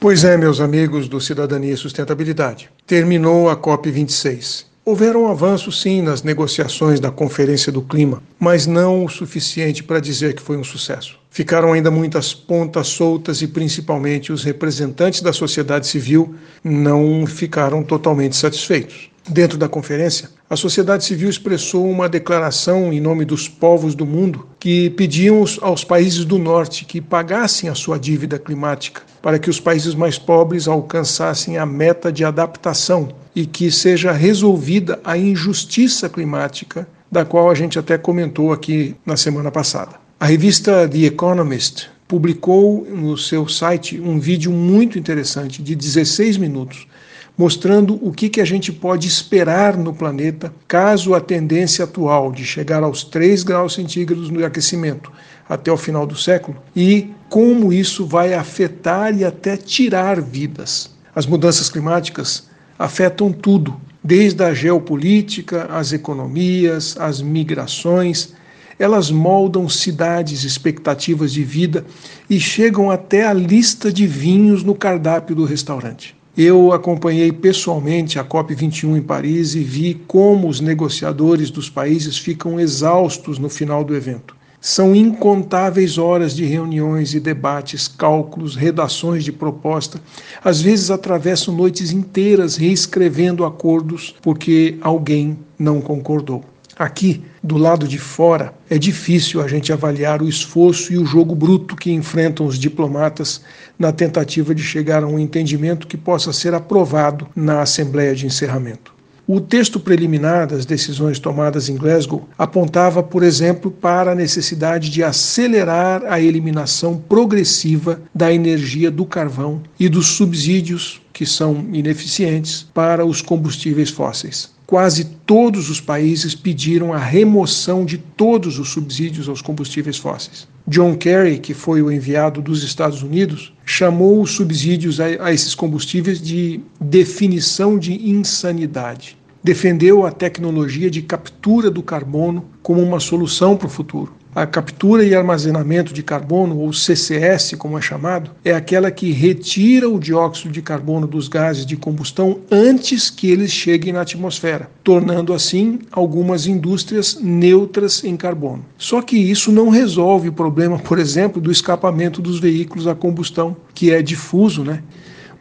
Pois é, meus amigos do Cidadania e Sustentabilidade. Terminou a COP26. Houveram avanços, sim, nas negociações da Conferência do Clima, mas não o suficiente para dizer que foi um sucesso. Ficaram ainda muitas pontas soltas e, principalmente, os representantes da sociedade civil não ficaram totalmente satisfeitos. Dentro da conferência, a sociedade civil expressou uma declaração em nome dos povos do mundo que pediam aos países do norte que pagassem a sua dívida climática para que os países mais pobres alcançassem a meta de adaptação e que seja resolvida a injustiça climática, da qual a gente até comentou aqui na semana passada. A revista The Economist publicou no seu site um vídeo muito interessante de 16 minutos mostrando o que, que a gente pode esperar no planeta caso a tendência atual de chegar aos 3 graus centígrados no aquecimento até o final do século e como isso vai afetar e até tirar vidas. As mudanças climáticas afetam tudo, desde a geopolítica, as economias, as migrações. Elas moldam cidades, expectativas de vida e chegam até a lista de vinhos no cardápio do restaurante. Eu acompanhei pessoalmente a COP21 em Paris e vi como os negociadores dos países ficam exaustos no final do evento. São incontáveis horas de reuniões e debates, cálculos, redações de proposta. Às vezes atravessam noites inteiras reescrevendo acordos porque alguém não concordou. Aqui, do lado de fora, é difícil a gente avaliar o esforço e o jogo bruto que enfrentam os diplomatas na tentativa de chegar a um entendimento que possa ser aprovado na Assembleia de Encerramento. O texto preliminar das decisões tomadas em Glasgow apontava, por exemplo, para a necessidade de acelerar a eliminação progressiva da energia do carvão e dos subsídios, que são ineficientes, para os combustíveis fósseis quase todos os países pediram a remoção de todos os subsídios aos combustíveis fósseis. John Kerry, que foi o enviado dos Estados Unidos, chamou os subsídios a, a esses combustíveis de definição de insanidade. Defendeu a tecnologia de captura do carbono como uma solução para o futuro. A captura e armazenamento de carbono, ou CCS, como é chamado, é aquela que retira o dióxido de carbono dos gases de combustão antes que eles cheguem na atmosfera, tornando assim algumas indústrias neutras em carbono. Só que isso não resolve o problema, por exemplo, do escapamento dos veículos a combustão, que é difuso, né?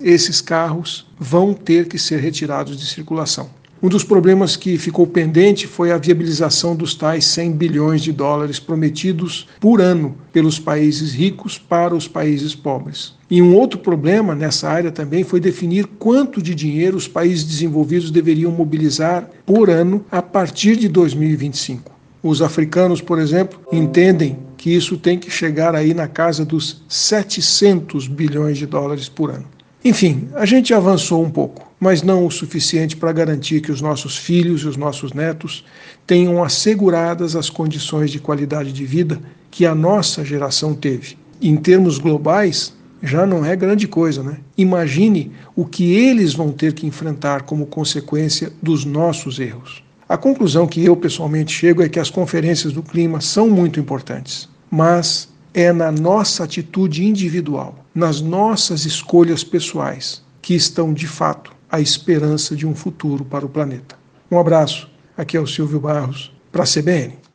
Esses carros vão ter que ser retirados de circulação. Um dos problemas que ficou pendente foi a viabilização dos tais 100 bilhões de dólares prometidos por ano pelos países ricos para os países pobres. E um outro problema nessa área também foi definir quanto de dinheiro os países desenvolvidos deveriam mobilizar por ano a partir de 2025. Os africanos, por exemplo, entendem que isso tem que chegar aí na casa dos 700 bilhões de dólares por ano. Enfim, a gente avançou um pouco, mas não o suficiente para garantir que os nossos filhos e os nossos netos tenham asseguradas as condições de qualidade de vida que a nossa geração teve. Em termos globais, já não é grande coisa, né? Imagine o que eles vão ter que enfrentar como consequência dos nossos erros. A conclusão que eu pessoalmente chego é que as conferências do clima são muito importantes, mas é na nossa atitude individual, nas nossas escolhas pessoais, que estão de fato a esperança de um futuro para o planeta. Um abraço, aqui é o Silvio Barros, para a CBN.